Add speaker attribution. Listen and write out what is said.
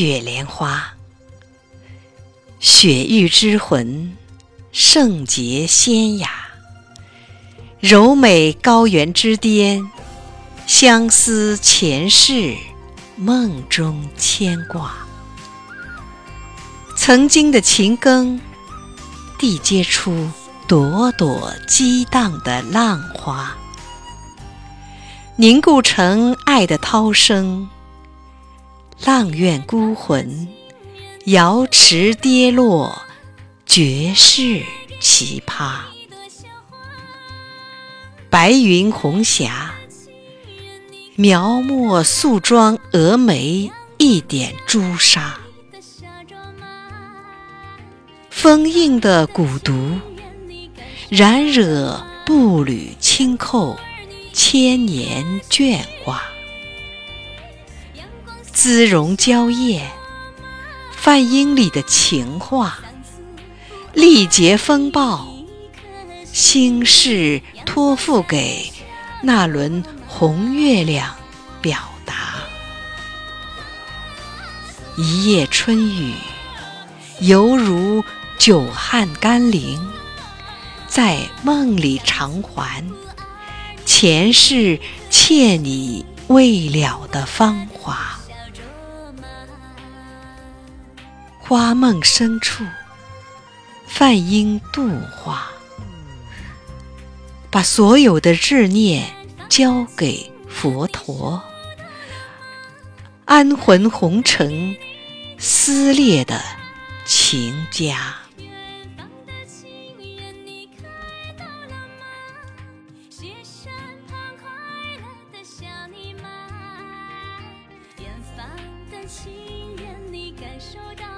Speaker 1: 雪莲花，雪域之魂，圣洁仙雅，柔美高原之巅，相思前世，梦中牵挂。曾经的情耕，缔结出朵朵激荡的浪花，凝固成爱的涛声。阆苑孤魂，瑶池跌落，绝世奇葩。白云红霞，描墨素妆蛾眉一点朱砂。封印的蛊毒，染惹步履轻扣，千年眷挂。姿容娇艳，梵音里的情话，历劫风暴，心事托付给那轮红月亮表达。一夜春雨，犹如久旱甘霖，在梦里偿还前世欠你未了的芳华。花梦深处，梵音度化，把所有的执念交给佛陀，安魂红尘撕裂的情家。
Speaker 2: 情人，你感受到